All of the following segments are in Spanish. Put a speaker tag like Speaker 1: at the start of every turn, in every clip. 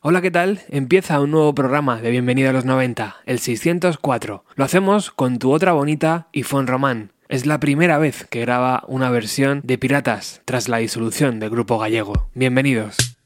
Speaker 1: Hola, ¿qué tal? Empieza un nuevo programa de Bienvenido a los 90, el 604. Lo hacemos con tu otra bonita Fon Román. Es la primera vez que graba una versión de Piratas tras la disolución del grupo gallego. Bienvenidos.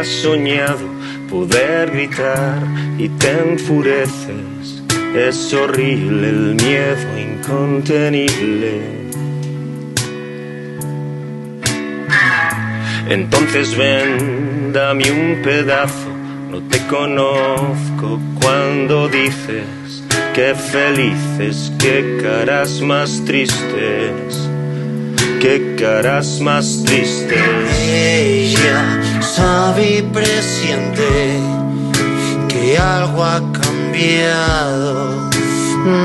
Speaker 2: Has soñado poder gritar y te enfureces. Es horrible el miedo incontenible. Entonces ven, dame un pedazo. No te conozco cuando dices que felices, qué caras más tristes, qué caras más tristes
Speaker 3: sabe presiente que algo ha cambiado.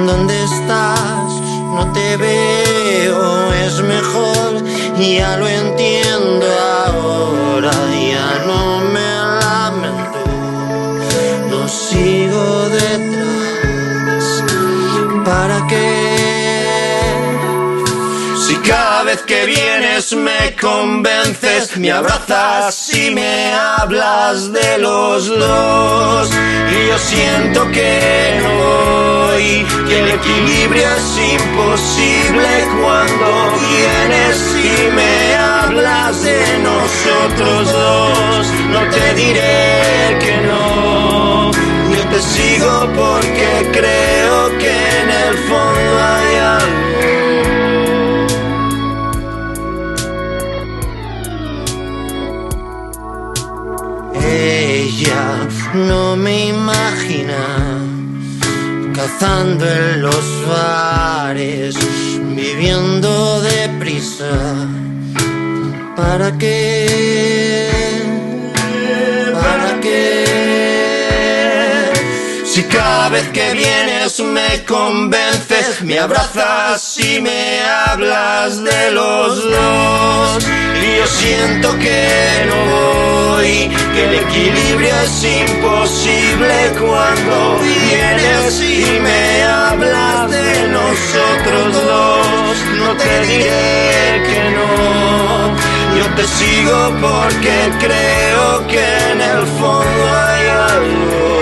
Speaker 3: ¿Dónde estás? No te veo, es mejor, ya lo entiendo ahora, que vienes me convences, me abrazas y me hablas de los dos. Y yo siento que no que el equilibrio es imposible cuando vienes y me hablas de nosotros dos. No te diré que no, yo te sigo porque creo que en el fondo hay algo no me imagina cazando en los bares, viviendo deprisa. ¿Para qué? Si cada vez que vienes me convences, me abrazas y me hablas de los dos. Y yo siento que no voy, que el equilibrio es imposible cuando vienes y me hablas de nosotros dos. No te diré que no, yo te sigo porque creo que en el fondo hay algo.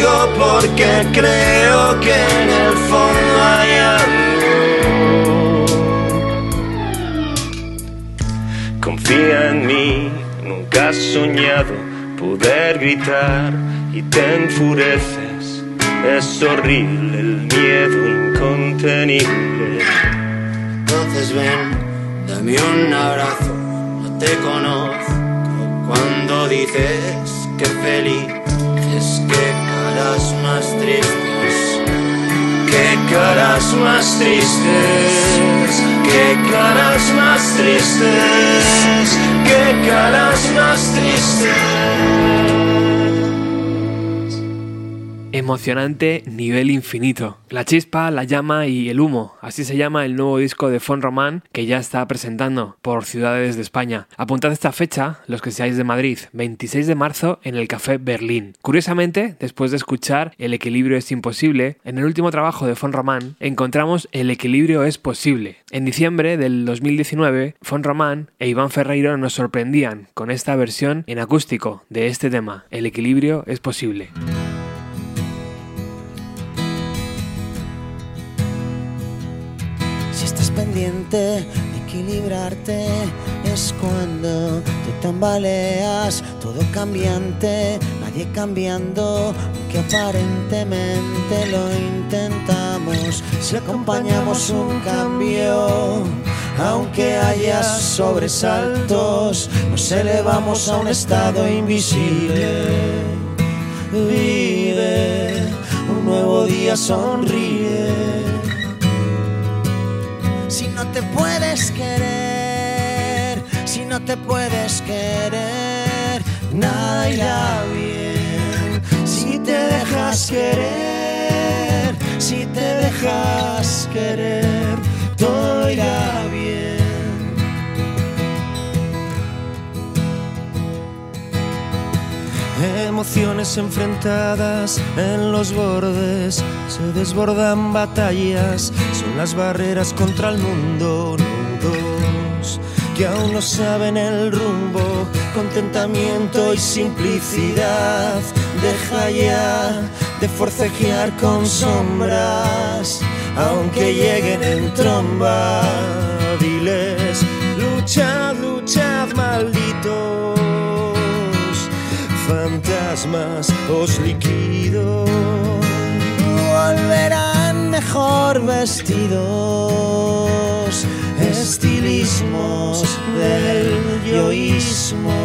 Speaker 3: Te sigo porque creo que en el fondo hay algo. Confía en mí, nunca has soñado poder gritar y te enfureces. Es horrible el miedo incontenible. Entonces ven, dame un abrazo, no te conozco. Cuando dices que feliz es que caras más tristes, que caras más tristes qué caras más tristes, qué caras más tristes.
Speaker 1: Emocionante nivel infinito. La chispa, la llama y el humo. Así se llama el nuevo disco de Fon Román que ya está presentando por ciudades de España. Apuntad esta fecha, los que seáis de Madrid, 26 de marzo en el Café Berlín. Curiosamente, después de escuchar El equilibrio es imposible, en el último trabajo de Fon Román encontramos El equilibrio es posible. En diciembre del 2019, Fon Román e Iván Ferreiro nos sorprendían con esta versión en acústico de este tema, El equilibrio es posible.
Speaker 3: Equilibrarte es cuando te tambaleas, todo cambiante, nadie cambiando, aunque aparentemente lo intentamos. Si acompañamos un cambio aunque haya sobresaltos, nos elevamos a un estado invisible. Vive, un nuevo día sonríe. Si no te puedes querer, si no te puedes querer, nada irá bien. Si te dejas querer, si te dejas querer, todo irá bien. Emociones enfrentadas en los bordes, se desbordan batallas, son las barreras contra el mundo, nudos que aún no saben el rumbo, contentamiento y simplicidad. Deja ya de forcejear con sombras, aunque lleguen en tromba. Diles, luchad, luchad, malditos fantasmas, os liquido. Volverán mejor vestidos, estilismos del yoísmo.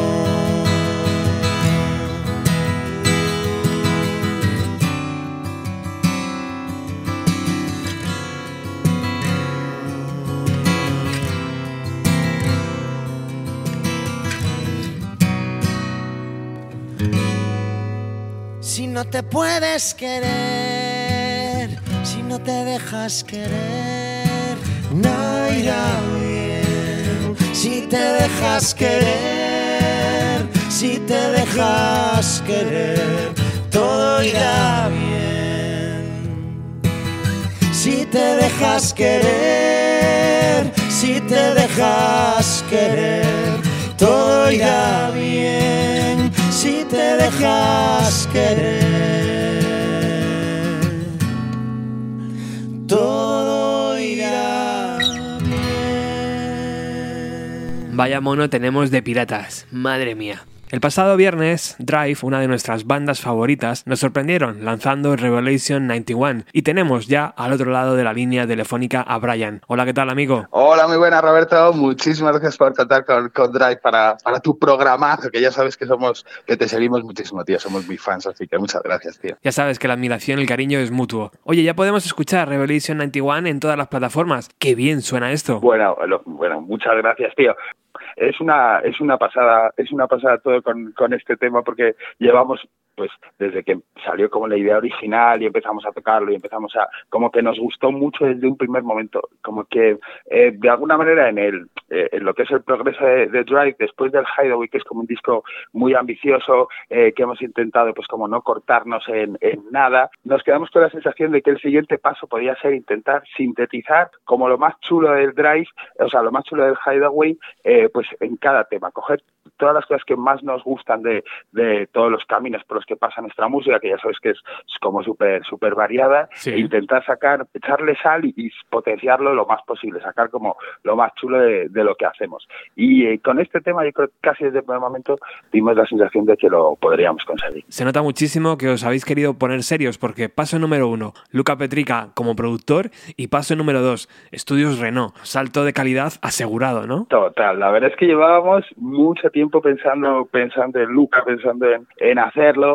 Speaker 3: Te puedes querer, si no te dejas querer, no irá bien. Si te dejas querer, si te dejas querer, todo irá bien. Si te dejas querer, si te dejas querer, todo irá bien si te dejas querer. Todo irá bien.
Speaker 1: Vaya mono tenemos de piratas, madre mía. El pasado viernes, Drive, una de nuestras bandas favoritas, nos sorprendieron lanzando Revelation 91 y tenemos ya al otro lado de la línea telefónica a Brian. Hola, ¿qué tal, amigo?
Speaker 4: Hola, muy buena, Roberto. Muchísimas gracias por contar con, con Drive para, para, tu programazo, que ya sabes que somos, que te seguimos muchísimo, tío. Somos muy fans, así que muchas gracias, tío.
Speaker 1: Ya sabes que la admiración y el cariño es mutuo. Oye, ya podemos escuchar Revelation 91 en todas las plataformas. Qué bien suena esto.
Speaker 4: Bueno, bueno, muchas gracias, tío es una es una pasada es una pasada todo con, con este tema porque llevamos pues desde que salió como la idea original y empezamos a tocarlo y empezamos a como que nos gustó mucho desde un primer momento como que eh, de alguna manera en el eh, en lo que es el progreso de, de, Drive después del Hideaway que es como un disco muy ambicioso eh, que hemos intentado pues como no cortarnos en, en, nada nos quedamos con la sensación de que el siguiente paso podía ser intentar sintetizar como lo más chulo del Drive o sea lo más chulo del Hideaway pues en cada tema. Coger todas las cosas que más nos gustan de, de todos los caminos por que pasa nuestra música, que ya sabes que es, es como súper súper variada,
Speaker 1: Sí.
Speaker 4: e intentar sacar, echarle sal y, y, potenciarlo lo más posible, sacar como lo más chulo de, de lo que hacemos. Y eh, con este tema, yo creo que casi desde el primer momento dimos la sensación de que lo podríamos conseguir.
Speaker 1: Se nota muchísimo que os habéis querido poner serios, porque paso número uno, Luca Petrica como productor, y paso número dos, Estudios Renault. Salto de calidad asegurado, ¿no?
Speaker 4: Total, la verdad es que llevábamos mucho tiempo pensando, pensando en Luca, pensando en, en hacerlo,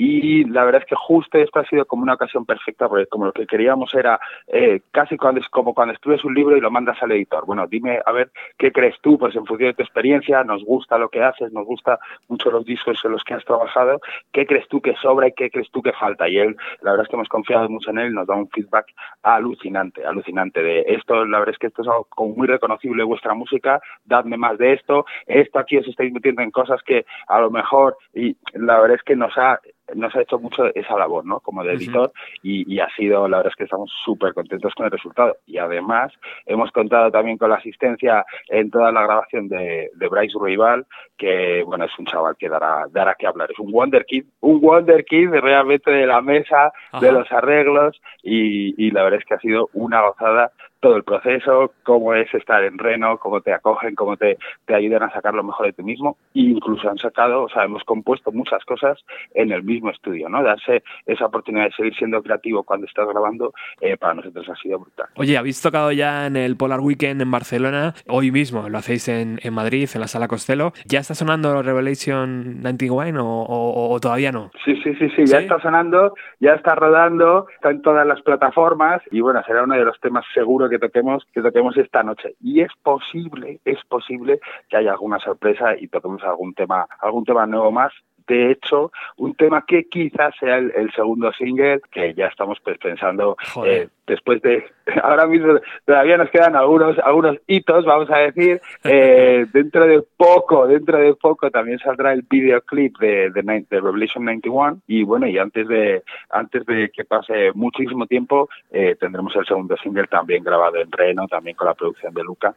Speaker 4: y la verdad es que justo esto ha sido como una ocasión perfecta, porque como lo que queríamos era eh, casi cuando como cuando escribes un libro y lo mandas al editor. Bueno, dime a ver qué crees tú, pues en función de tu experiencia, nos gusta lo que haces, nos gusta mucho los discos en los que has trabajado, qué crees tú que sobra y qué crees tú que falta. Y él, la verdad es que hemos confiado mucho en él, nos da un feedback alucinante, alucinante de esto, la verdad es que esto es algo como muy reconocible vuestra música, dadme más de esto, esto aquí os estáis metiendo en cosas que a lo mejor, y la verdad es que nos ha nos ha hecho mucho esa labor, ¿no? Como de editor uh -huh. y, y, ha sido, la verdad es que estamos súper contentos con el resultado. Y además hemos contado también con la asistencia en toda la grabación de, de Bryce Rival, que, bueno, es un chaval que dará, dará que hablar. Es un Wonder Kid, un Wonder Kid realmente de la mesa, Ajá. de los arreglos y, y, la verdad es que ha sido una gozada todo el proceso, cómo es estar en Reno, cómo te acogen, cómo te, te ayudan a sacar lo mejor de ti mismo. E incluso han sacado, o sea, hemos compuesto muchas cosas en el mismo estudio, ¿no? Darse esa oportunidad de seguir siendo creativo cuando estás grabando, eh, para nosotros ha sido brutal.
Speaker 1: Oye, ¿habéis tocado ya en el Polar Weekend en Barcelona? Hoy mismo lo hacéis en, en Madrid, en la Sala Costello. ¿Ya está sonando Revelation 91 o, o, todavía no?
Speaker 4: Sí, sí, sí, sí, ya está sonando, ya está rodando, está en todas las plataformas y bueno, será uno de los temas que toquemos, que toquemos esta noche. Y es posible, es posible que haya alguna sorpresa y toquemos algún tema, algún tema nuevo más de hecho, un tema que quizás sea el, segundo single, que ya estamos pues, pensando eh, después de, ahora mismo todavía nos quedan algunos, algunos hitos, vamos a decir, eh, dentro de poco, dentro de poco también saldrá el videoclip de, de, de, Revelation 91 y bueno, y antes de, antes de que pase muchísimo tiempo, eh, tendremos el segundo single también grabado en Reno, también con la producción de Luca,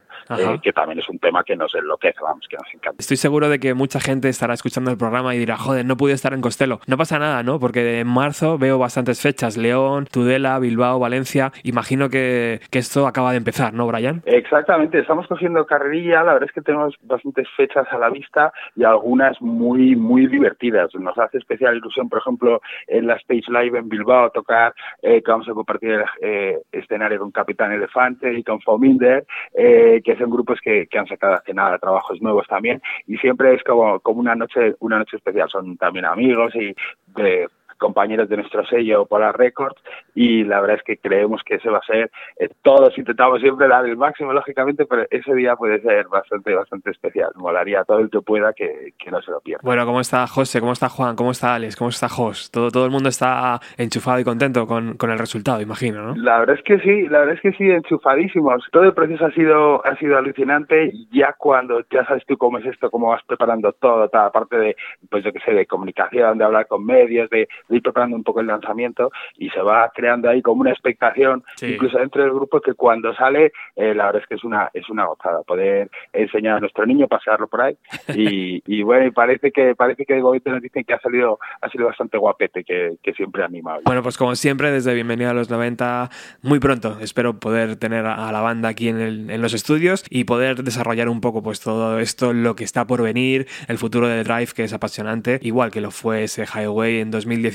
Speaker 4: que también es un tema que nos enloquece, vamos, que nos encanta.
Speaker 1: Estoy seguro de que mucha gente estará escuchando el programa y dirá, joder, no pude estar en Costello. No pasa nada, ¿no? Porque en marzo veo bastantes fechas. León, Tudela, Bilbao, Valencia. Imagino que, esto acaba de empezar, ¿no, Brian?
Speaker 4: Exactamente. Estamos cogiendo carrerilla. La verdad es que tenemos bastantes fechas a la vista y algunas muy, muy divertidas. Nos hace especial ilusión, por ejemplo, en la Stage Live en Bilbao tocar, eh, que vamos a compartir eh, escenario con Capitán Elefante y con Fominder, eh, que son grupos que, que han sacado hace nada trabajos nuevos también. Y siempre es como, como una noche, una noche especial. Son también amigos y de compañeros de nuestro sello Polar Records y la verdad es que creemos que ese va a ser, eh, todos intentamos siempre dar el máximo lógicamente, pero ese día puede ser bastante, bastante especial, molaría todo el que pueda que, que no se lo pierda.
Speaker 1: Bueno, ¿cómo está José? ¿Cómo está Juan? ¿Cómo está Alex? ¿Cómo está Jos? Todo, todo el mundo está enchufado y contento con, con el resultado, imagino, ¿no?
Speaker 4: La verdad es que sí, la verdad es que sí, enchufadísimos. Todo el proceso ha sido, ha sido alucinante ya cuando ya sabes tú cómo es esto, cómo vas preparando todo, toda la parte de, pues yo que sé, de comunicación, de hablar con medios, de, ir preparando un poco el lanzamiento y se va creando ahí como una expectación, incluso dentro del grupo, que cuando sale, eh, la verdad es que es una, es una gozada poder enseñar a nuestro niño, pasearlo por ahí. Y, y bueno, y parece que, parece que de momento nos dicen que ha salido, ha sido bastante guapete, que, que siempre anima.
Speaker 1: Bueno, pues como siempre, desde Bienvenido a los 90, muy pronto espero poder tener a la banda aquí en, el, en los estudios y poder desarrollar un poco pues todo esto, lo que está por venir, el futuro de Drive, que es apasionante, igual que lo fue ese Highway en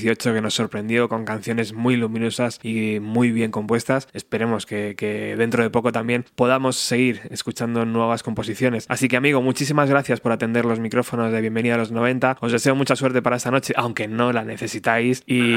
Speaker 1: 2018 que nos sorprendió con canciones muy luminosas y muy bien compuestas. Esperemos que, que, dentro de poco también podamos seguir escuchando nuevas composiciones. Así que amigo, muchísimas gracias por atender los micrófonos de Bienvenida a los 90. Os deseo mucha suerte para esta noche, aunque no la necesitáis y,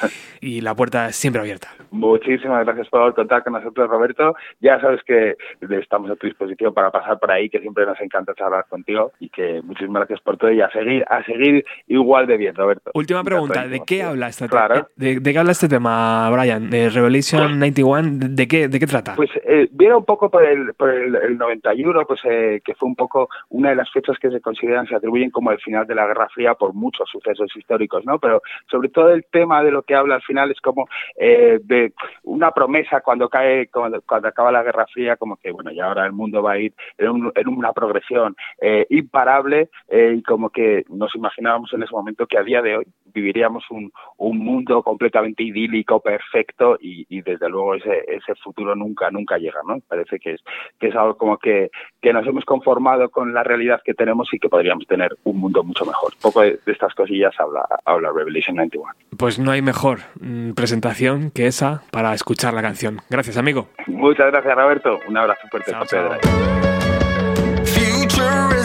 Speaker 1: y la puerta es siempre abierta.
Speaker 4: Muchísimas gracias por contar con nosotros, Roberto. Ya sabes que estamos a tu disposición para pasar por ahí, que siempre nos encanta charlar contigo y que muchísimas gracias por todo y a seguir, a seguir igual de bien, Roberto.
Speaker 1: Última pregunta, ¿de qué habla este tema? ¿De, ¿De, qué habla este tema, Brian? ¿De Revelation 91? ¿De qué, de qué trata?
Speaker 4: Pues eh, viene un poco por el, por el, el 91, pues eh, que fue un poco una de las fechas que se consideran, se atribuyen como el final de la Guerra Fría por muchos sucesos históricos, ¿no? Pero sobre todo el tema de lo que habla al final es como eh, de una promesa cuando cae, cuando, cuando, acaba la Guerra Fría, como que, bueno, y ahora el mundo va a ir en, un, en una progresión eh, imparable eh, y como que nos imaginábamos en ese momento que a día de hoy viviríamos un, un mundo completamente idílico, perfecto y, y desde luego ese, ese, futuro nunca, nunca llega, ¿no? Parece que es, que es algo como que, que nos hemos conformado con la realidad que tenemos y que podríamos tener un mundo mucho mejor. Un poco de, de estas cosillas habla, habla Revelation 91.
Speaker 1: Pues no hay mejor mm, presentación que esa para escuchar la canción. Gracias, amigo.
Speaker 4: Muchas gracias, Roberto. Un abrazo fuerte. Chao, chao. Future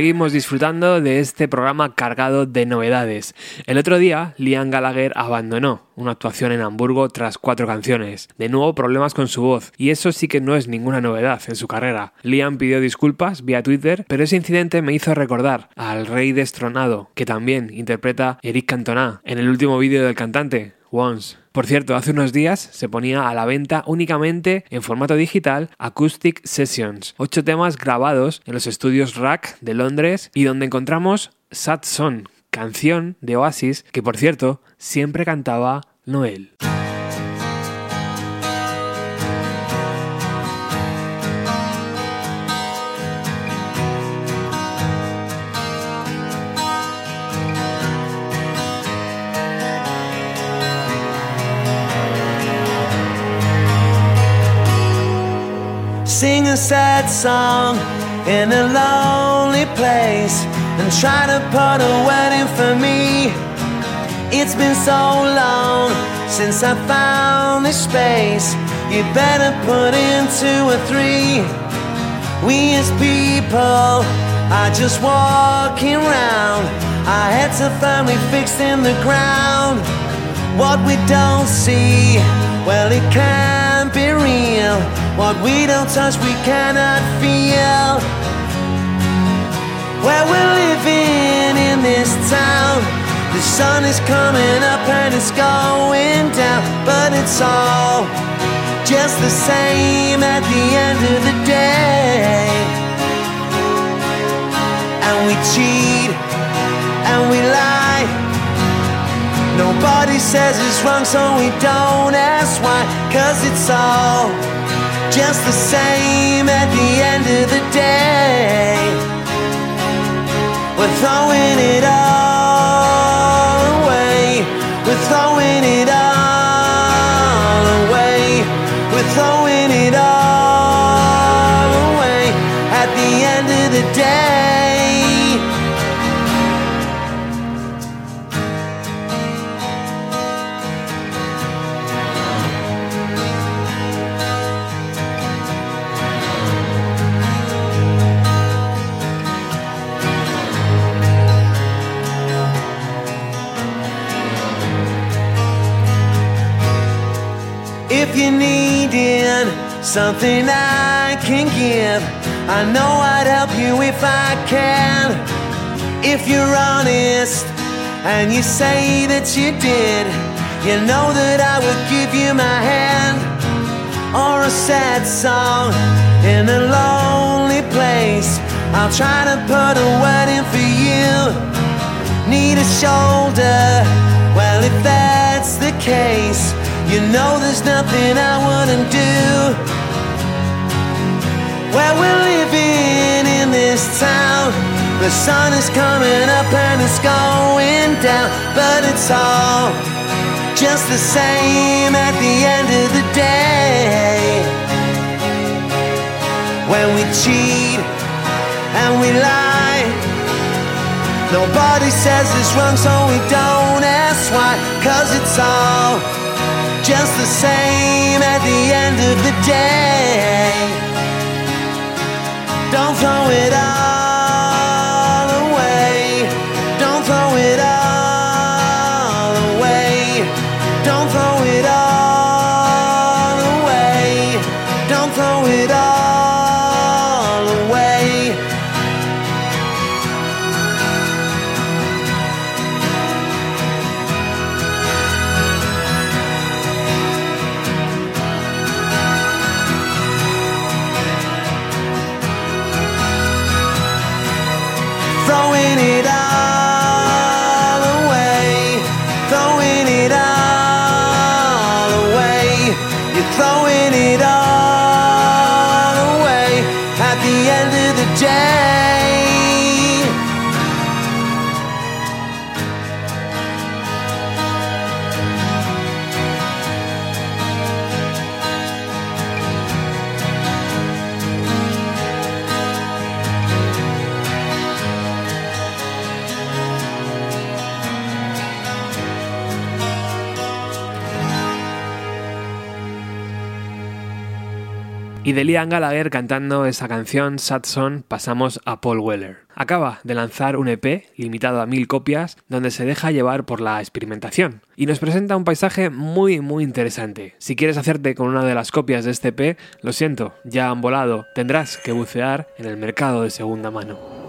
Speaker 1: Seguimos disfrutando de este programa cargado de novedades. El otro día, Liam Gallagher abandonó una actuación en Hamburgo tras cuatro canciones. De nuevo problemas con su voz, y eso sí que no es ninguna novedad en su carrera. Liam pidió disculpas vía Twitter, pero ese incidente me hizo recordar al rey destronado, que también interpreta Eric Cantona en el último vídeo del cantante, Once. Por cierto, hace unos días se ponía a la venta únicamente en formato digital Acoustic Sessions, ocho temas grabados en los estudios Rack de Londres y donde encontramos Sad Song, canción de Oasis que por cierto siempre cantaba Noel.
Speaker 5: A sad song in a lonely place and try to put a wedding for me. It's been so long since I found this space. You better put in two or three. We as people are just walking round. Our heads are firmly fixed in the ground. What we don't see, well, it can't be real. What we don't touch, we cannot feel. Where we're living in this town, the sun is coming up and it's going down, but it's all just the same at the end of the day. And we cheat and we lie. Nobody says it's wrong, so we don't ask why. Cause it's all just the same at the end of the day. We're throwing it all something I can give, I know I'd help you if I can. If you're honest and you say that you did, you know that I would give you my hand. Or a sad song in a lonely place. I'll try to put a word in for you. Need a shoulder, well, if that's the case. You know there's nothing I wouldn't do. Where we're living in this town, the sun is coming up and it's going down, but it's all just the same at the end of the day. When we cheat and we lie. Nobody says it's wrong, so we don't ask why. Cause it's all just the same at the end of the day. Don't throw it all blowing it up.
Speaker 1: Y de Liam Gallagher cantando esa canción Sad Song pasamos a Paul Weller. Acaba de lanzar un EP limitado a mil copias donde se deja llevar por la experimentación y nos presenta un paisaje muy muy interesante. Si quieres hacerte con una de las copias de este EP, lo siento, ya han volado, tendrás que bucear en el mercado de segunda mano.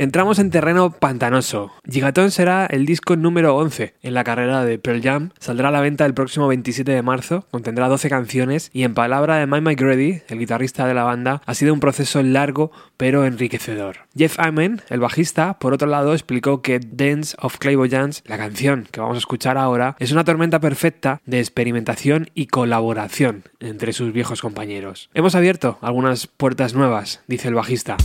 Speaker 1: Entramos en terreno pantanoso. Gigaton será el disco número 11 en la carrera de Pearl Jam. Saldrá a la venta el próximo 27 de marzo. Contendrá 12 canciones y en palabra de Mike McGrady, el guitarrista de la banda, ha sido un proceso largo pero enriquecedor. Jeff Amen, el bajista, por otro lado, explicó que Dance of Clairvoyance, la canción que vamos a escuchar ahora, es una tormenta perfecta de experimentación y colaboración entre sus viejos compañeros. Hemos abierto algunas puertas nuevas, dice el bajista.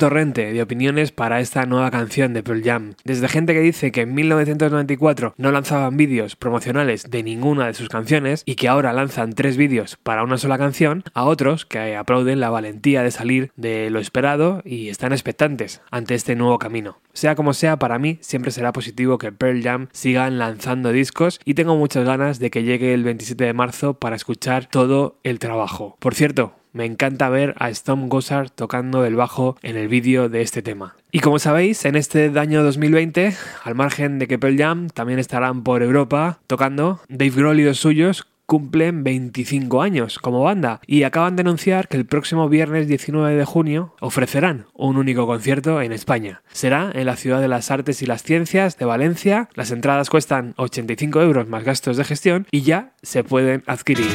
Speaker 1: Torrente de opiniones para esta nueva canción de Pearl Jam, desde gente que dice que en 1994 no lanzaban vídeos promocionales de ninguna de sus canciones y que ahora lanzan tres vídeos para una sola canción, a otros que aplauden la valentía de salir de lo esperado y están expectantes ante este nuevo camino. Sea como sea, para mí siempre será positivo que Pearl Jam sigan lanzando discos y tengo muchas ganas de que llegue el 27 de marzo para escuchar todo el trabajo. Por cierto, me encanta ver a Storm Gossard tocando el bajo en el vídeo de este tema. Y como sabéis, en este año 2020, al margen de que Pearl Jam también estarán por Europa tocando, Dave Grohl y los suyos cumplen 25 años como banda y acaban de anunciar que el próximo viernes 19 de junio ofrecerán un único concierto en España. Será en la Ciudad de las Artes y las Ciencias de Valencia. Las entradas cuestan 85 euros más gastos de gestión y ya se pueden adquirir.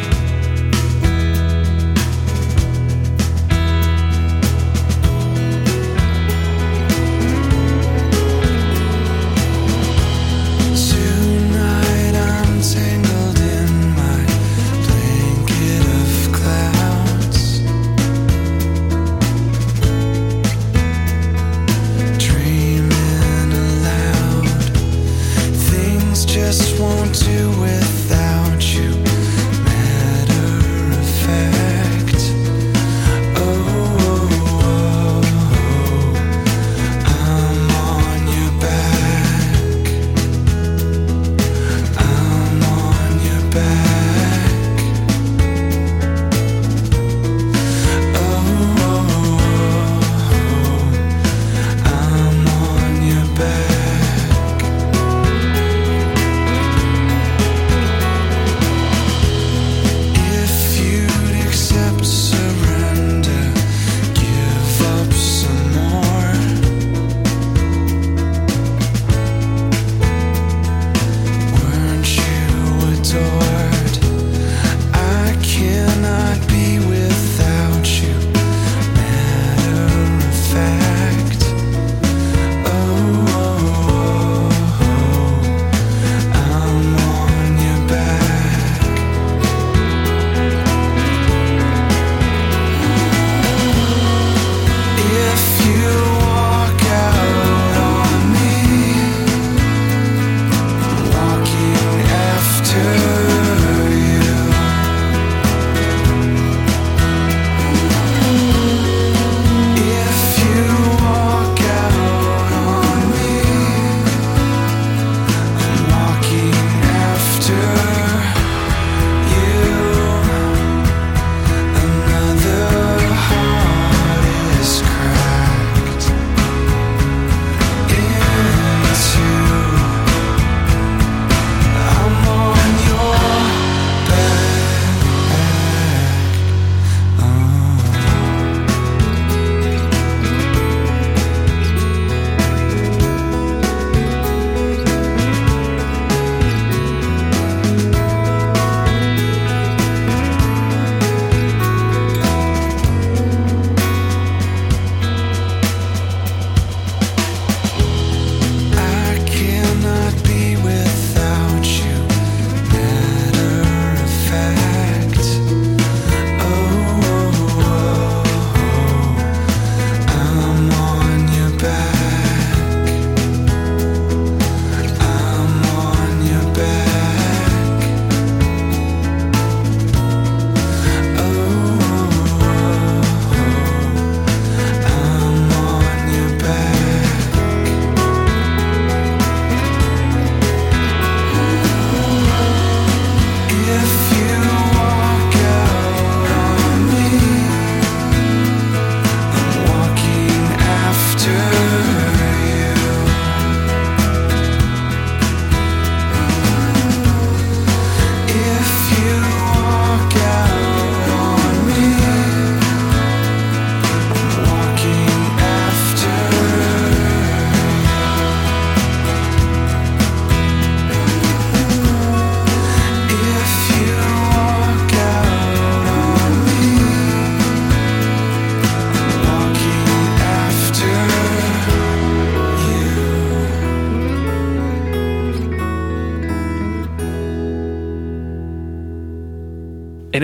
Speaker 5: Do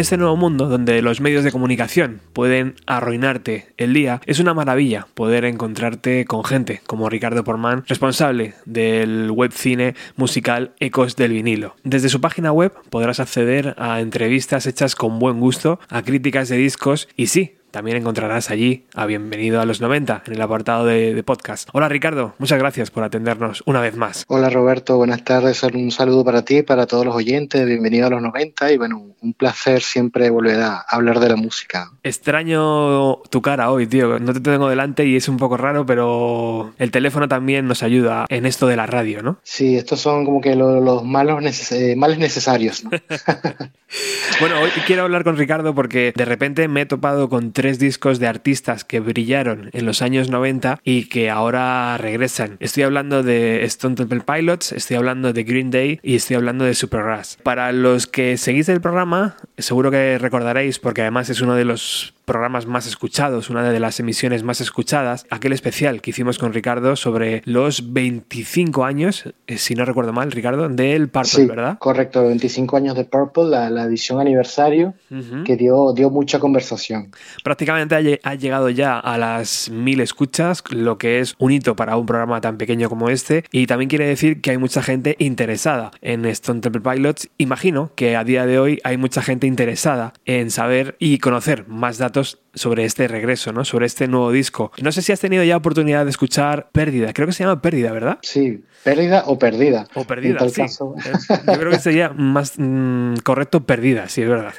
Speaker 1: este nuevo mundo donde los medios de comunicación pueden arruinarte el día, es una maravilla poder encontrarte con gente como Ricardo Porman, responsable del web cine musical Ecos del vinilo. Desde su página web podrás acceder a entrevistas hechas con buen gusto, a críticas de discos y sí, también encontrarás allí a Bienvenido a los 90 en el apartado de, podcast. Hola Ricardo, muchas gracias por atendernos una vez más.
Speaker 6: Hola Roberto, buenas tardes. Un saludo para ti y para todos los oyentes. Bienvenido a los 90 y bueno, un placer siempre volver a hablar de la música.
Speaker 1: Extraño tu cara hoy, tío. No te tengo delante y es un poco raro, pero el teléfono también nos ayuda en esto de la radio, ¿no?
Speaker 6: Sí, estos son como que los, malos eh, males necesarios.
Speaker 1: bueno, hoy quiero hablar con Ricardo porque de repente me he topado con tres discos de artistas que brillaron en los años 90 y que ahora regresan. Estoy hablando de Stone Temple Pilots, estoy hablando de Green Day y estoy hablando de Super Rush. Para los que seguís el programa, seguro que recordaréis, porque además es uno de los programas más escuchados, una de las emisiones más escuchadas, aquel especial que hicimos con Ricardo sobre los 25 años, eh, si no recuerdo mal, Ricardo, del Purple, sí, ¿verdad?
Speaker 6: Correcto, 25 años de Purple, la, edición aniversario, que dio, dio mucha conversación.
Speaker 1: Prácticamente ha, llegado ya a las mil escuchas, lo que es un hito para un programa tan pequeño como este, y también quiere decir que hay mucha gente interesada en Stone Temple Pilots. Imagino que a día de hoy hay mucha gente interesada en saber y conocer más datos sobre este regreso, ¿no? Sobre este nuevo disco. No sé si has tenido ya oportunidad de escuchar Pérdida. Creo que se llama Pérdida, ¿verdad?
Speaker 6: Sí, Pérdida o Perdida.
Speaker 1: O Perdida, sí. Yo creo que sería más mm, correcto Perdida, sí, es verdad.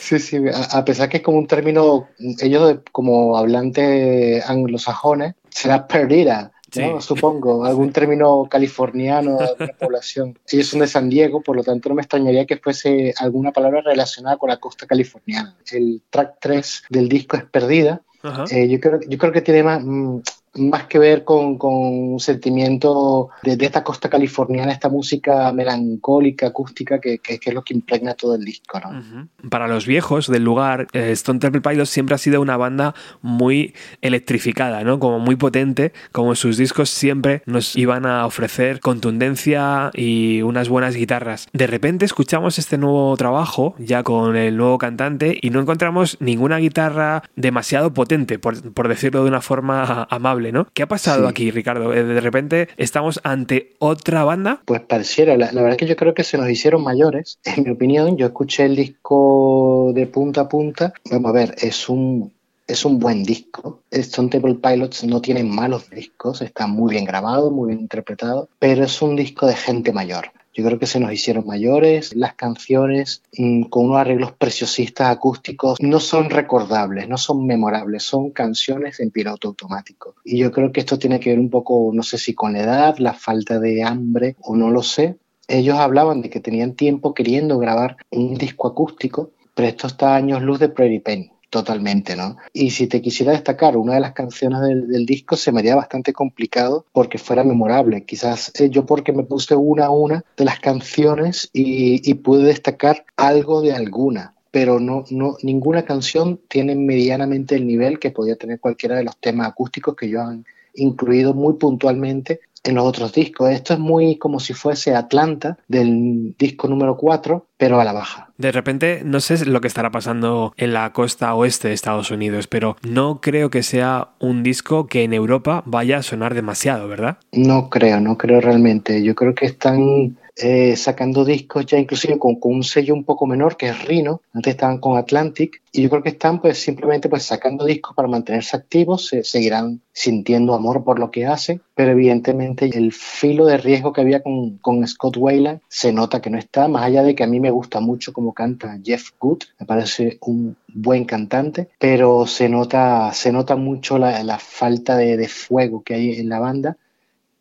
Speaker 6: Sí, sí, a pesar que es como un término, ellos como hablantes anglosajones, será perdida. Supongo, algún término californiano de alguna población. Ellos son de San Diego, por lo tanto no me extrañaría que fuese alguna palabra relacionada con la costa californiana. El track 3 del disco es Perdida. Eh, yo, creo, yo creo que tiene más, mm, más que ver con, un sentimiento de, esta costa californiana, esta música melancólica, acústica, que, es lo que impregna todo el disco. ¿no?
Speaker 1: Para los viejos del lugar, eh, Stone Temple Pilots siempre ha sido una banda muy electrificada, ¿no? como muy potente, como sus discos siempre nos iban a ofrecer contundencia y unas buenas guitarras. De repente escuchamos este nuevo trabajo, ya con el nuevo cantante, y no encontramos ninguna guitarra demasiado potente, por decirlo de una forma amable ¿Qué ha pasado aquí, Ricardo? Eh, de repente estamos ante otra banda.
Speaker 6: Pues pareciera, la, verdad es que yo creo que se nos hicieron mayores. En mi opinión, yo escuché el disco de punta a punta. Vamos a ver, es un es un buen disco. Stone Table Pilots no tienen malos discos, está muy bien grabado, muy bien interpretado, pero es un disco de gente mayor. Yo creo que se nos hicieron mayores, las canciones mm, con unos arreglos preciosistas acústicos no son recordables, no son memorables, son canciones en piloto automático. Y yo creo que esto tiene que ver un poco, no sé si con la edad, la falta de hambre o no lo sé. Ellos hablaban de que tenían tiempo queriendo grabar un disco acústico, pero esto está años luz de Prairie Penny totalmente, ¿no? Y si te quisiera destacar una de las canciones del, disco, se me haría bastante complicado porque fuera memorable. Quizás eh, yo porque me puse una a una de las canciones y, y pude destacar algo de alguna pero no, no, ninguna canción tiene medianamente el nivel que podía tener cualquiera de los temas acústicos que yo han incluido muy puntualmente en los otros discos. Esto es muy como si fuese Atlanta del disco número 4, pero a la baja.
Speaker 1: De repente, no sé lo que estará pasando en la costa oeste de Estados Unidos, pero no creo que sea un disco que en Europa vaya a sonar demasiado, ¿verdad?
Speaker 6: No creo, no creo realmente. Yo creo que están eh, sacando discos ya inclusive con, un sello un poco menor que es Rhino, antes estaban con Atlantic. Y yo creo que están pues simplemente pues sacando discos para mantenerse activos, se seguirán sintiendo amor por lo que hacen, pero evidentemente el filo de riesgo que había con, con Scott Wayland se nota que no está, más allá de que a mí me gusta mucho cómo canta Jeff Good, me parece un buen cantante, pero se nota, se nota mucho la, la falta de, de fuego que hay en la banda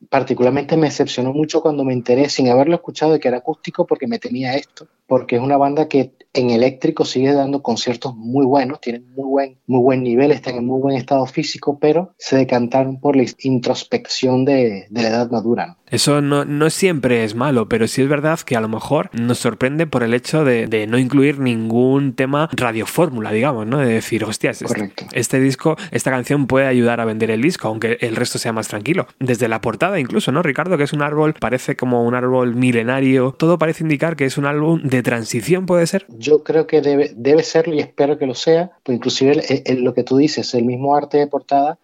Speaker 6: particularmente me decepcionó mucho cuando me enteré, sin haberlo escuchado, de que era acústico, porque me temía esto, porque es una banda que en eléctrico sigue dando conciertos muy buenos, tienen muy buen, muy buen nivel, están en muy buen estado físico, pero se decantaron por la introspección de, la edad madura.
Speaker 1: Eso no, siempre es malo, pero sí es verdad que a lo mejor nos sorprende por el hecho de, no incluir ningún tema radiofórmula, digamos, ¿no? De decir, hostias, este, este, disco, esta canción puede ayudar a vender el disco, aunque el resto sea más tranquilo. Desde la portada incluso, ¿no, Ricardo? Que es un árbol, parece como un árbol milenario. Todo parece indicar que es un álbum de transición, ¿puede ser?
Speaker 6: Yo creo que debe, serlo y espero que lo sea. Pues inclusive lo que tú dices, el mismo arte de portada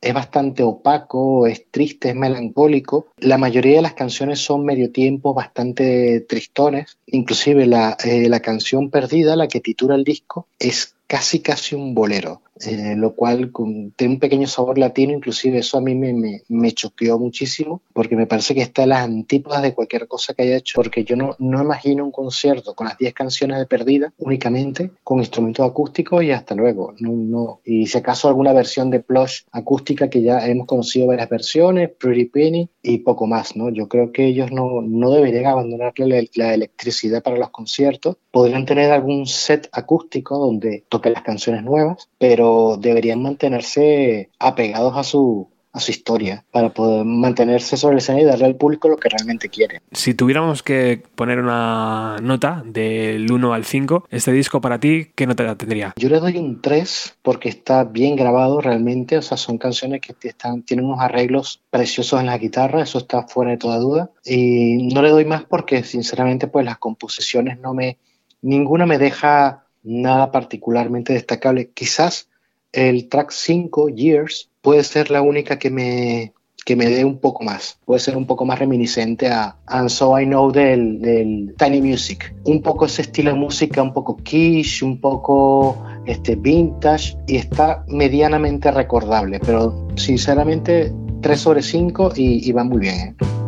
Speaker 6: es bastante opaco, es triste, es melancólico. La mayoría de las canciones son medio tiempo bastante tristones. Inclusive eh, la canción perdida, la que titula el disco, es casi casi un bolero. Eh, lo cual tiene un pequeño sabor latino, inclusive eso a mí me, me, me, choqueó muchísimo, porque me parece que está a las antípodas de cualquier cosa que haya hecho, porque yo no, no imagino un concierto con las 10 canciones de Perdida únicamente, con instrumentos acústicos y hasta luego. No, no. Y si acaso alguna versión de Plush acústica, que ya hemos conocido varias versiones, Pretty Penny y poco más, ¿no? Yo creo que ellos no, no deberían abandonarle la, electricidad para los conciertos, podrían tener algún set acústico donde toquen las canciones nuevas, pero deberían mantenerse apegados a su, a su historia para poder mantenerse sobre el escenario y darle al público lo que realmente quiere.
Speaker 1: Si tuviéramos que poner una nota del 1 al 5, este disco para ti, ¿qué nota tendría?
Speaker 6: Yo le doy un 3 porque está bien grabado realmente, o sea, son canciones que están, tienen unos arreglos preciosos en la guitarra, eso está fuera de toda duda. Y no le doy más porque sinceramente pues las composiciones no me, ninguna me deja nada particularmente destacable. Quizás el track 5, Years, puede ser la única que me, que me dé un poco más. Puede ser un poco más reminiscente a And So I Know del, del Tiny Music. Un poco ese estilo de música, un poco quiche, un poco este, vintage y está medianamente recordable, pero sinceramente 3 sobre 5 y, y va muy bien. ¿eh?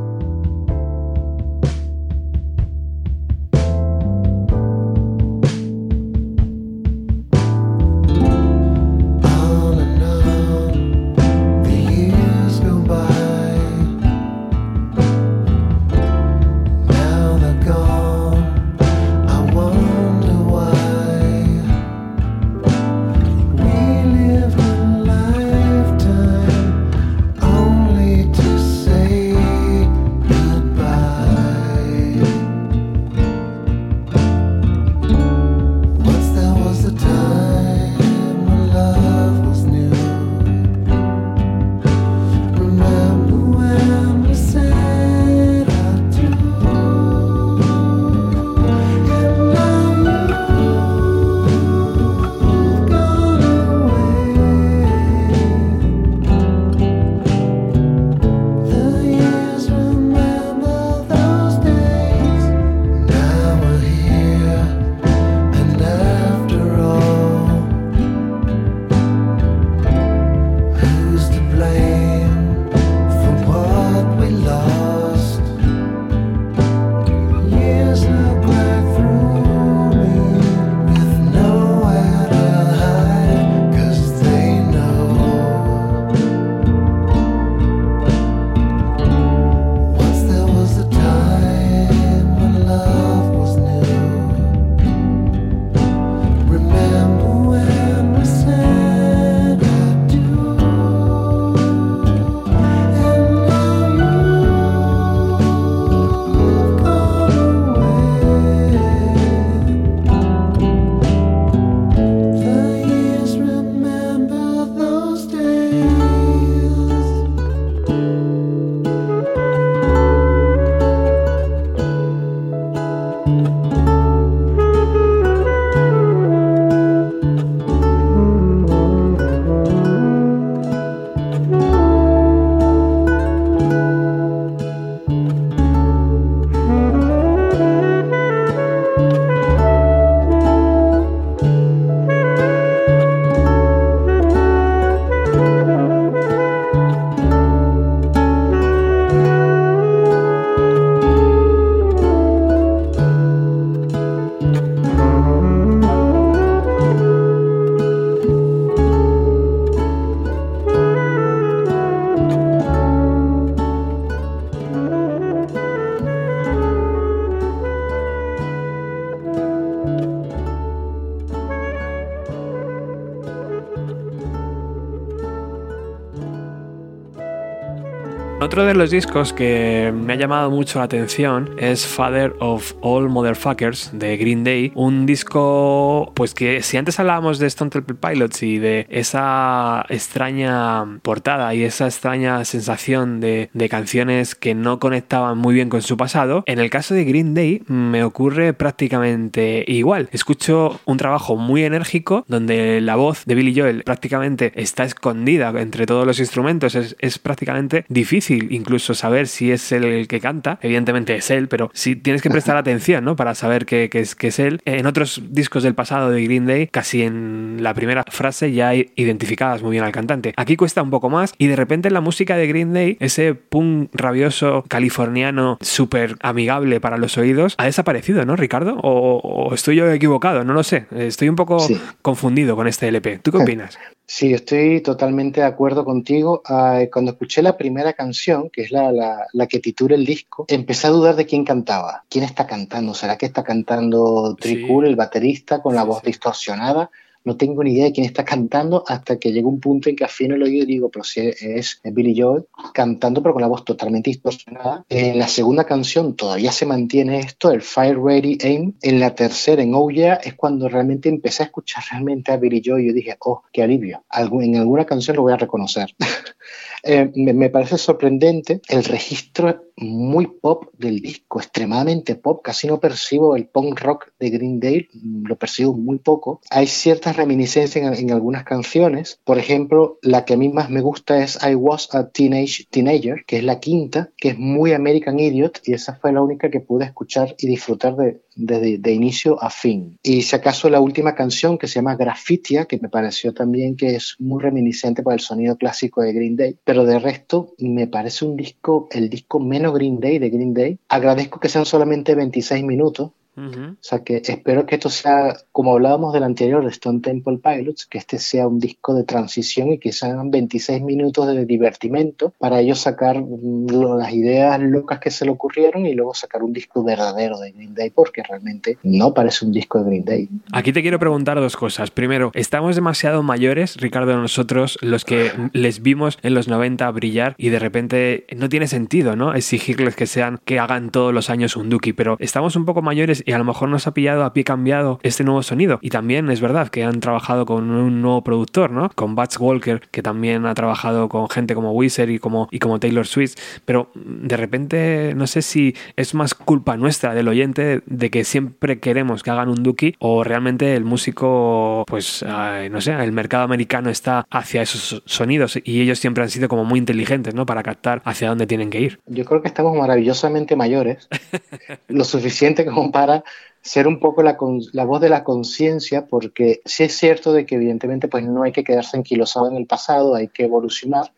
Speaker 1: Otro de los discos que me ha llamado mucho la atención es Father of All Motherfuckers de Green Day, un disco pues que si antes hablábamos de Stone Temple Pilots y de esa extraña portada y esa extraña sensación de, canciones que no conectaban muy bien con su pasado, en el caso de Green Day me ocurre prácticamente igual. Escucho un trabajo muy enérgico donde la voz de Billy Joel prácticamente está escondida entre todos los instrumentos, es prácticamente difícil incluso saber si es él el que canta. Evidentemente es él, pero si tienes que prestar atención, ¿no? Para saber que, es, que es él. En otros discos del pasado de Green Day, casi en la primera frase ya identificadas muy bien al cantante. Aquí cuesta un poco más y de repente la música de Green Day, ese punk rabioso californiano súper amigable para los oídos, ha desaparecido, ¿no, Ricardo? O, estoy yo equivocado? No lo sé. Estoy un poco confundido con este LP. ¿Tú qué opinas?
Speaker 6: Sí, estoy totalmente de acuerdo contigo. Ah, cuando escuché la primera canción, que es la, la, que titula el disco, empecé a dudar de quién cantaba. ¿Quién está cantando? ¿Será que está cantando Tricul, el baterista, con la voz distorsionada? no tengo ni idea de quién está cantando hasta que llega un punto en que afino el oído y digo, pero si es, Billy Joel cantando pero con la voz totalmente distorsionada. En la segunda canción todavía se mantiene esto, el Fire Ready Aim. En la tercera, en Oh Yeah, es cuando realmente empecé a escuchar realmente a Billy Joel y yo dije, oh, qué alivio. en alguna canción lo voy a reconocer. Eh, me, parece sorprendente el registro muy pop del disco, extremadamente pop, casi no percibo el punk rock de Green Day, lo percibo muy poco. Hay ciertas reminiscencias en, algunas canciones, por ejemplo, la que a mí más me gusta es I Was a Teenage Teenager, que es la quinta, que es muy American Idiot y esa fue la única que pude escuchar y disfrutar de, de, inicio a fin. Y si acaso la última canción que se llama Graffitia, que me pareció también que es muy reminiscente por el sonido clásico de Green Day, pero de resto me parece un disco, el disco menos Green Day de Green Day. Agradezco que sean solamente 26 minutos, o sea que espero que esto sea, como hablábamos del anterior de Stone Temple Pilots, que este sea un disco de transición y que sean 26 minutos de divertimento para ellos sacar mm, las ideas locas que se le ocurrieron y luego sacar un disco verdadero de Green Day, porque realmente no parece un disco de Green Day.
Speaker 1: Aquí te quiero preguntar dos cosas. Primero, ¿estamos demasiado mayores, Ricardo, nosotros, los que les vimos en los 90 brillar y de repente no tiene sentido, ¿no? Exigirles que sean, que hagan todos los años un Duki, pero estamos un poco mayores y a lo mejor nos ha pillado a pie cambiado este nuevo sonido. Y también es verdad que han trabajado con un nuevo productor, ¿no? Con Bats Walker, que también ha trabajado con gente como Wizard y como, y como Taylor Swift. Pero de repente no sé si es más culpa nuestra del oyente de que siempre queremos que hagan un Duki o realmente el músico, pues no sé, el mercado americano está hacia esos sonidos y ellos siempre han sido como muy inteligentes, ¿no? Para captar hacia dónde tienen que ir.
Speaker 6: Yo creo que estamos maravillosamente mayores, lo suficiente como para ser un poco la, la voz de la conciencia, porque sí es cierto de que evidentemente pues no hay que quedarse anquilosado en el pasado, hay que evolucionar,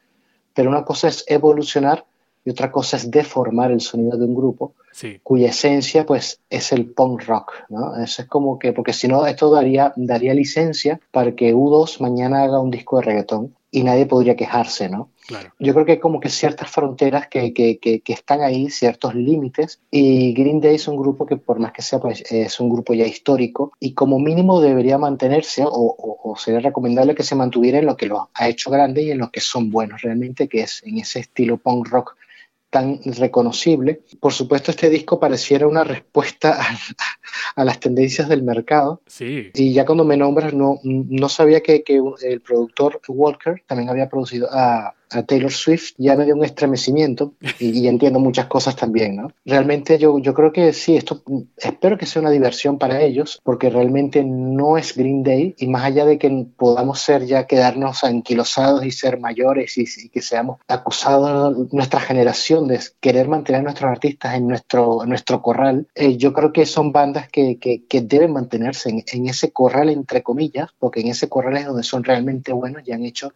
Speaker 6: pero una cosa es evolucionar y otra cosa es deformar el sonido de un grupo, cuya esencia pues es el punk rock, ¿no? Eso es como que, porque si no, esto daría, daría licencia para que U2 mañana haga un disco de reggaetón y nadie podría quejarse, ¿no? Yo creo que hay como que ciertas fronteras que, que, que, están ahí, ciertos límites, y Green Day es un grupo que por más que sea, pues es un grupo ya histórico y como mínimo debería mantenerse o, o, sería recomendable que se mantuviera en lo que lo ha hecho grande y en lo que son buenos realmente, que es en ese estilo punk rock tan reconocible. Por supuesto, este disco pareciera una respuesta a, las tendencias del mercado.
Speaker 1: Sí.
Speaker 6: Y ya cuando me nombras, no, no sabía que, que el productor Walker también había producido a a Taylor Swift ya me dio un estremecimiento y, entiendo muchas cosas también, ¿no? Realmente yo, yo creo que sí, esto espero que sea una diversión para ellos porque realmente no es Green Day y más allá de que podamos ser ya quedarnos anquilosados y ser mayores y, que seamos acusados nuestra generación de querer mantener a nuestros artistas en nuestro, nuestro corral, eh, yo creo que son bandas que, que, deben mantenerse en, en ese corral entre comillas porque en ese corral es donde son realmente buenos y han hecho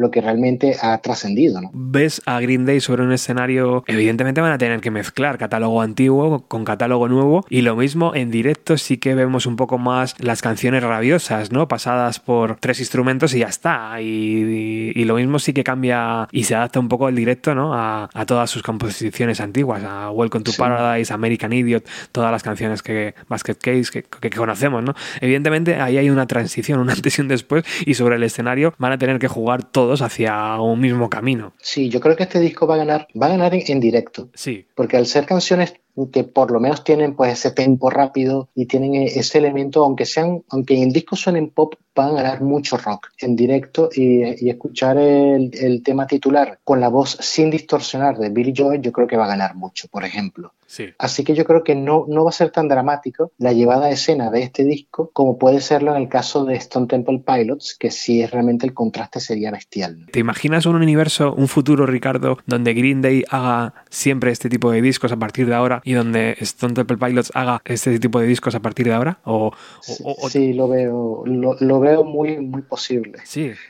Speaker 6: lo que realmente ha trascendido. ¿no?
Speaker 1: Ves a Green Day sobre un escenario, evidentemente van a tener que mezclar catálogo antiguo con catálogo nuevo y lo mismo en directo sí que vemos un poco más las canciones rabiosas, ¿no? Pasadas por tres instrumentos y ya está. Y, lo mismo sí que cambia y se adapta un poco el directo, ¿no? A, todas sus composiciones antiguas, a Welcome to Paradise, American Idiot, todas las canciones que Basket Case que, que, conocemos, ¿no? Evidentemente ahí hay una transición, una antes y un después y sobre el escenario van a tener que jugar todo todos hacia un mismo camino.
Speaker 6: Sí, yo creo que este disco va a ganar, va a ganar en, en directo.
Speaker 1: Sí.
Speaker 6: Porque al ser canciones que por lo menos tienen pues ese tempo rápido y tienen e-, ese elemento, aunque sean, aunque en el disco suenen pop, van a ganar mucho rock en directo y, y escuchar el, el, tema titular con la voz sin distorsionar de Billy Joel, yo creo que va a ganar mucho, por ejemplo.
Speaker 1: Sí.
Speaker 6: Así que yo creo que no, no va a ser tan dramático la llevada a escena de este disco como puede serlo en el caso de Stone Temple Pilots, que sí es realmente el contraste sería bestial.
Speaker 1: ¿Te imaginas un universo, un futuro, Ricardo, donde Green Day haga siempre este tipo de discos a partir de ahora y donde Stone Temple Pilots haga este tipo de discos a partir de ahora? O,
Speaker 6: sí,
Speaker 1: o, o...
Speaker 6: sí, lo veo, lo, lo, veo muy, muy posible.
Speaker 1: Sí.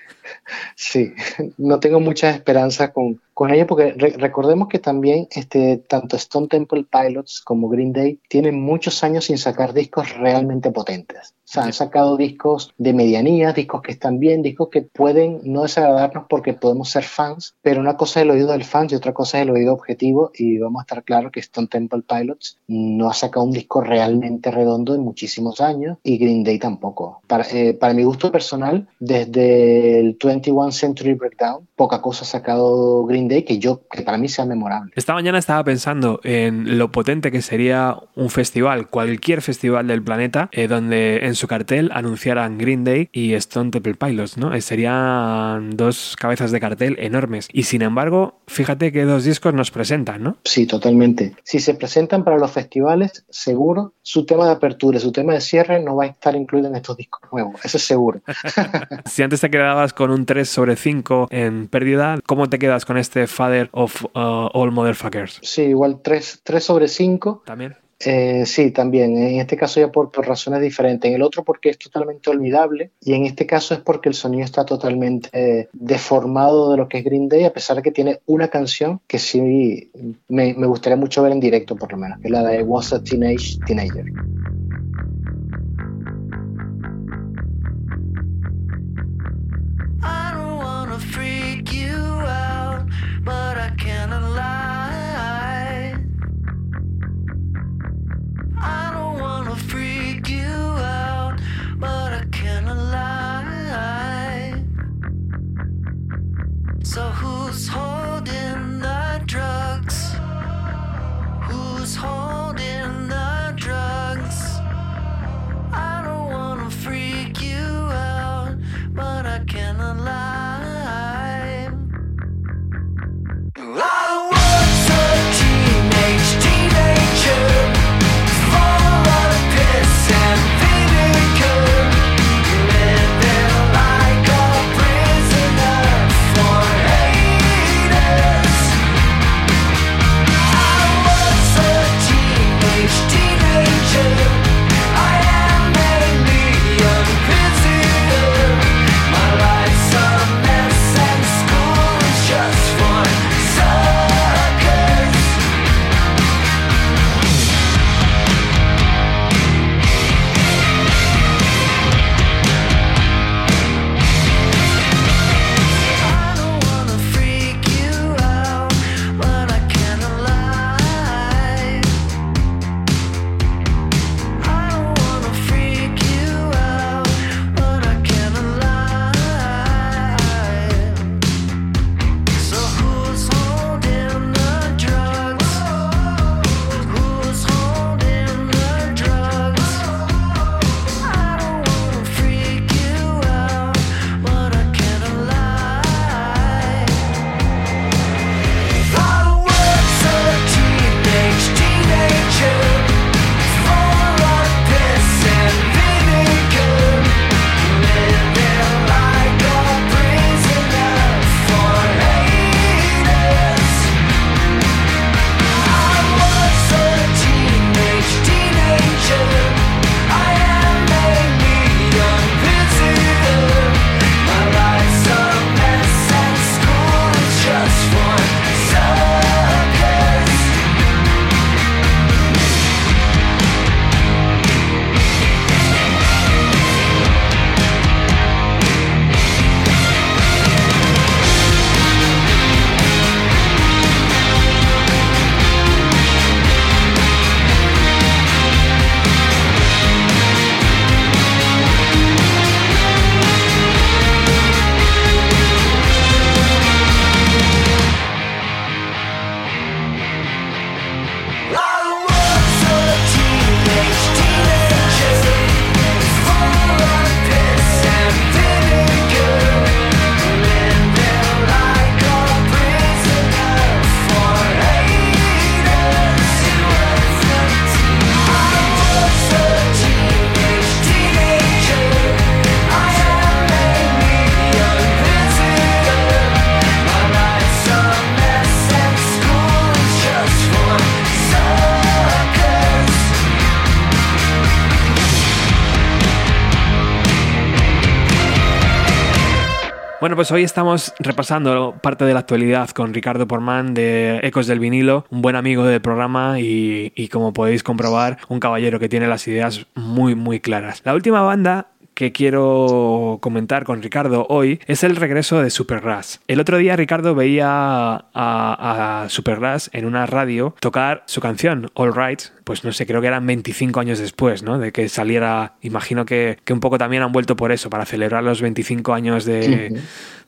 Speaker 6: Sí, no tengo muchas esperanzas con, con ello porque re recordemos que también este, tanto Stone Temple Pilots como Green Day tienen muchos años sin sacar discos realmente potentes. O sea, han sacado discos de medianía, discos que están bien, discos que pueden no desagradarnos porque podemos ser fans, pero una cosa es el oído del fan y otra cosa es el oído objetivo y vamos a estar claros que Stone Temple Pilots no ha sacado un disco realmente redondo en muchísimos años y Green Day tampoco. Para, eh, para mi gusto personal, desde el 21 Century Breakdown, poca cosa ha sacado Green Que yo que para mí sea memorable.
Speaker 1: Esta mañana estaba pensando en lo potente que sería un festival, cualquier festival del planeta, eh, donde en su cartel anunciaran Green Day y Stone Temple Pilots, ¿no? Eh, serían dos cabezas de cartel enormes. Y sin embargo, fíjate que dos discos nos presentan, ¿no?
Speaker 6: Sí, totalmente. Si se presentan para los festivales, seguro su tema de apertura, su tema de cierre no va a estar incluido en estos discos nuevos, eso es seguro.
Speaker 1: si antes te quedabas con un 3 sobre 5 en pérdida, ¿cómo te quedas con este Father of uh, All Motherfuckers?
Speaker 6: Sí, igual 3, 3 sobre 5.
Speaker 1: También.
Speaker 6: Eh, sí, también. En este caso ya por, por, razones diferentes. En el otro porque es totalmente olvidable y en este caso es porque el sonido está totalmente eh, deformado de lo que es Green Day, a pesar de que tiene una canción que sí me, me gustaría mucho ver en directo, por lo menos, que es la de Was a Teenage Teenager.
Speaker 5: I don't wanna freak you but I cannot lie. I don't wanna freak you out, but I cannot lie. So who's holding the drugs? Who's holding
Speaker 1: pues hoy estamos repasando parte de la actualidad con Ricardo Porman de Ecos del Vinilo, un buen amigo del programa y, y como podéis comprobar, un caballero que tiene las ideas muy, muy claras. La última banda que quiero comentar con Ricardo hoy es el regreso de Supergrass. El otro día Ricardo veía a, a Supergrass en una radio tocar su canción All Right, pues no sé, creo que eran 25 años después, ¿no? De que saliera, imagino que, que un poco también han vuelto por eso, para celebrar los 25 años de...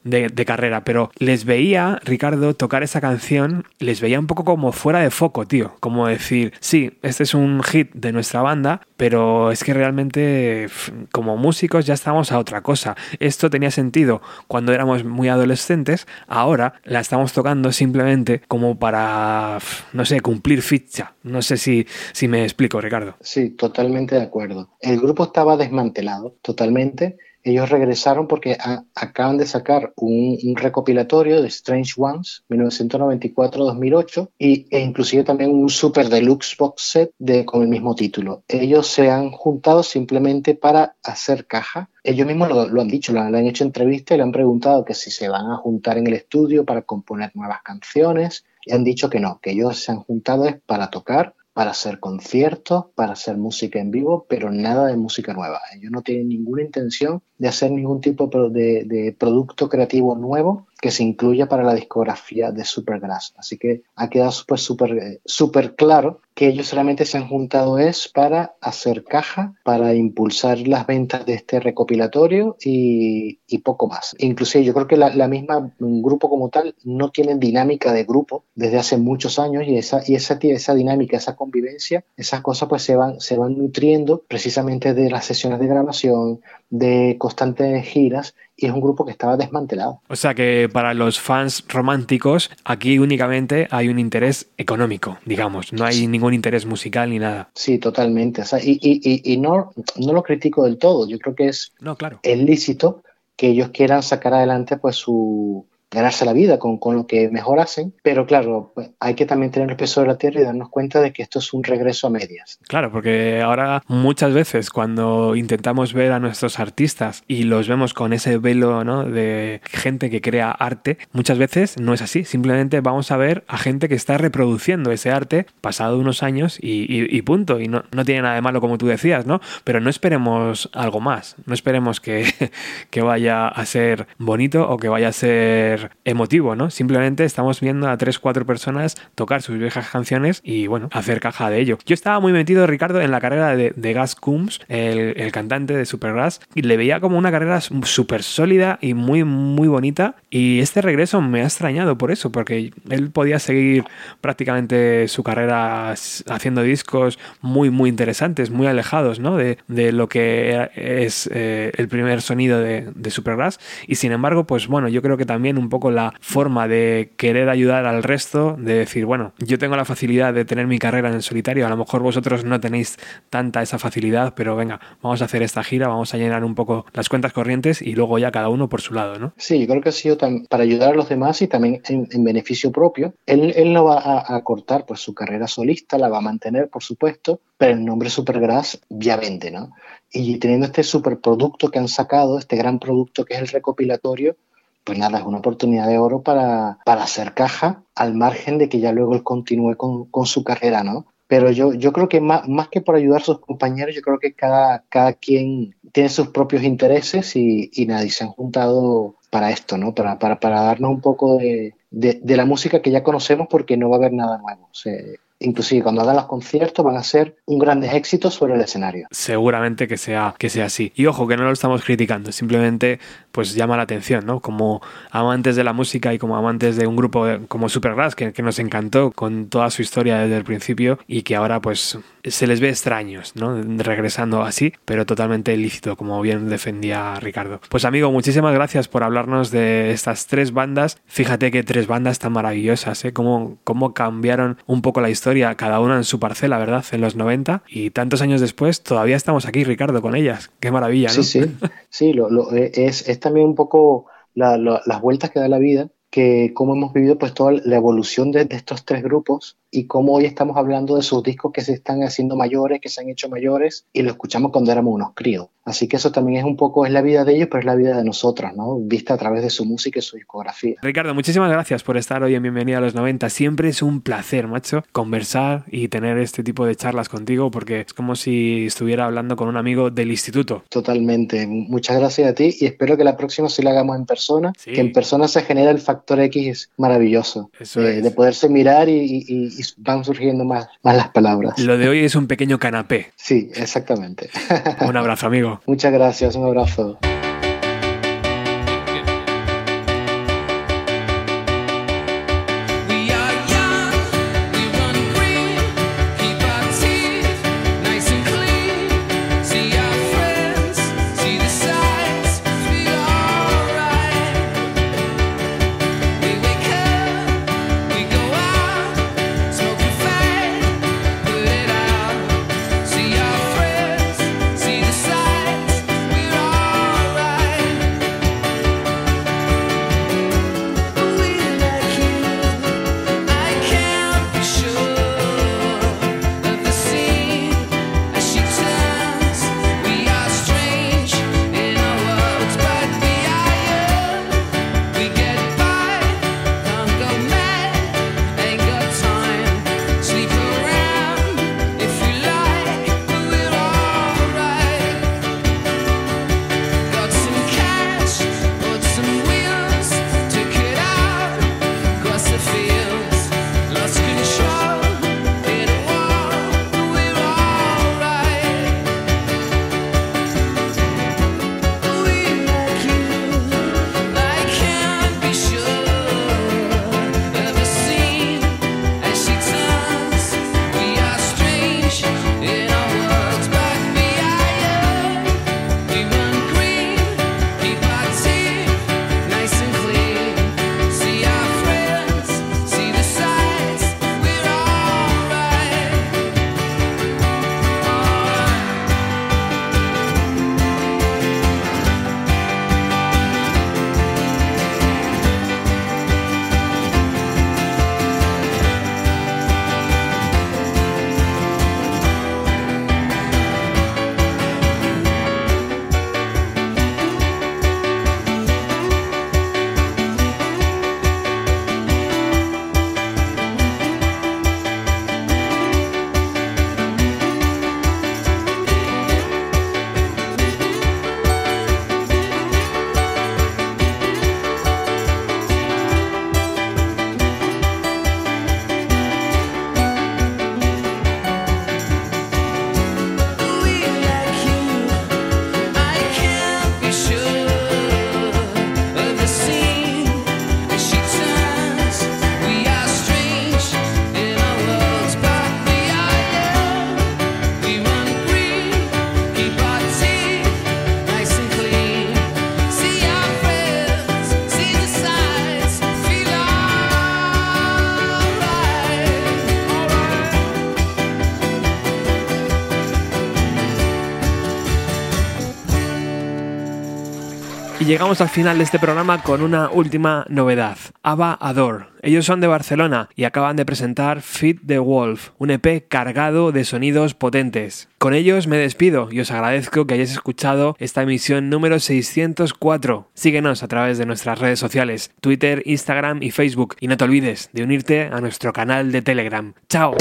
Speaker 1: De, carrera, pero les veía, Ricardo, tocar esa canción, les veía un poco como fuera de foco, tío. Como decir, sí, este es un hit de nuestra banda, pero es que realmente como músicos ya estamos a otra cosa. Esto tenía sentido cuando éramos muy adolescentes, ahora la estamos tocando simplemente como para, no sé, cumplir ficha. No sé si, si me explico, Ricardo.
Speaker 6: Sí, totalmente de acuerdo. El grupo estaba desmantelado totalmente ellos regresaron porque a, acaban de sacar un, un, recopilatorio de Strange Ones 1994-2008 y, e inclusive también un super deluxe box set de, con el mismo título. Ellos se han juntado simplemente para hacer caja. Ellos mismos lo, lo han dicho, lo, le han hecho entrevistas y le han preguntado que si se van a juntar en el estudio para componer nuevas canciones y han dicho que no, que ellos se han juntado es para tocar para hacer conciertos, para hacer música en vivo, pero nada de música nueva. Ellos no tienen ninguna intención de hacer ningún tipo de, producto creativo nuevo que se incluya para la discografía de Supergrass. Así que ha quedado súper, súper, súper claro que ellos solamente se han juntado es para hacer caja, para impulsar las ventas de este recopilatorio y, y poco más. Inclusive yo creo que la, la, misma grupo como tal no tiene dinámica de grupo desde hace muchos años y esa, y esa, esa dinámica, esa convivencia, esas cosas pues se van, se van nutriendo precisamente de las sesiones de grabación, de constantes giras y es un grupo que estaba desmantelado.
Speaker 1: O sea que para los fans románticos aquí únicamente hay un interés económico, digamos, no hay ningún interés musical ni nada.
Speaker 6: Sí, totalmente. O sea, y, y, y no, no lo critico del todo, yo creo que es,
Speaker 1: no, claro.
Speaker 6: es lícito que ellos quieran sacar adelante pues su, ganarse la vida con, con, lo que mejor hacen, pero claro, pues hay que también tener el peso de la tierra y darnos cuenta de que esto es un regreso a medias.
Speaker 1: Claro, porque ahora muchas veces cuando intentamos ver a nuestros artistas y los vemos con ese velo ¿no? de gente que crea arte, muchas veces no es así, simplemente vamos a ver a gente que está reproduciendo ese arte pasado unos años y, y, y punto, y no, no, tiene nada de malo como tú decías, ¿no? Pero no esperemos algo más, no esperemos que, que vaya a ser bonito o que vaya a ser emotivo, ¿no? Simplemente estamos viendo a tres, cuatro personas tocar sus viejas canciones y, bueno, hacer caja de ello. Yo estaba muy metido, Ricardo, en la carrera de, de Gas Coombs, el, el, cantante de Supergrass, y le veía como una carrera súper sólida y muy, muy bonita. Y este regreso me ha extrañado por eso, porque él podía seguir prácticamente su carrera haciendo discos muy, muy interesantes, muy alejados, ¿no? De, de lo que es eh, el primer sonido de, de Supergrass. Y sin embargo, pues bueno, yo creo que también un poco la forma de querer ayudar al resto, de decir, bueno, yo tengo la facilidad de tener mi carrera en el solitario, a lo mejor vosotros no tenéis tanta esa facilidad, pero venga, vamos a hacer esta gira, vamos a llenar un poco las cuentas corrientes y luego ya cada uno por su lado, ¿no?
Speaker 6: Sí, yo creo que ha sido para ayudar a los demás y también en, en beneficio propio. Él, él no va a, a, cortar pues su carrera solista, la va a mantener, por supuesto, pero el nombre Supergrass ya vende, ¿no? Y teniendo este superproducto que han sacado, este gran producto que es el recopilatorio, pues nada, es una oportunidad de oro para, para hacer caja al margen de que ya luego él continúe con, con su carrera, ¿no? Pero yo, yo creo que más, más, que por ayudar a sus compañeros, yo creo que cada, cada quien tiene sus propios intereses y, nadie se han juntado para esto, ¿no? Para, para, para darnos un poco de, de, la música que ya conocemos porque no va a haber nada nuevo. Inclusive cuando hagan los conciertos van a ser un grandes éxitos sobre el escenario.
Speaker 1: Seguramente que sea, que sea así. Y ojo, que no lo estamos criticando, simplemente pues llama la atención, ¿no? Como amantes de la música y como amantes de un grupo como Supergrass, que, que nos encantó con toda su historia desde el principio y que ahora pues se les ve extraños, ¿no? Regresando así, pero totalmente ilícito, como bien defendía Ricardo. Pues amigo, muchísimas gracias por hablarnos de estas tres bandas. Fíjate que tres bandas tan maravillosas, ¿eh? Cómo, cómo cambiaron un poco la historia, cada una en su parcela, ¿verdad? En los 90 y tantos años después todavía estamos aquí, Ricardo, con ellas. Qué maravilla, ¿no?
Speaker 6: Sí, sí, sí, lo, lo, es, es, también un poco la, la, las vueltas que da la vida
Speaker 5: que cómo hemos vivido pues toda la evolución de, estos tres grupos y cómo hoy estamos hablando de sus discos que se están haciendo mayores, que se han hecho mayores y lo escuchamos cuando éramos unos críos. Así que eso también es un poco, es la vida de ellos, pero es la vida de nosotros, ¿no? Vista a través de su música y su discografía.
Speaker 1: Ricardo, muchísimas gracias por estar hoy en Bienvenida a los 90. Siempre es un placer, macho, conversar y tener este tipo de charlas contigo porque es como si estuviera hablando con un amigo del instituto.
Speaker 5: Totalmente. Muchas gracias a ti y espero que la próxima sí la hagamos en persona, que en persona se genera el factor X maravilloso, de poderse mirar y, van surgiendo más, más las palabras.
Speaker 1: Lo de hoy es un pequeño canapé.
Speaker 5: Sí, exactamente.
Speaker 1: un abrazo, amigo.
Speaker 5: Muchas gracias, un abrazo.
Speaker 1: Llegamos al final de este programa con una última novedad. Ava Ador. Ellos son de Barcelona y acaban de presentar Fit the Wolf, un EP cargado de sonidos potentes. Con ellos me despido y os agradezco que hayáis escuchado esta emisión número 604. Síguenos a través de nuestras redes sociales, Twitter, Instagram y Facebook. Y no te olvides de unirte a nuestro canal de Telegram. ¡Chao!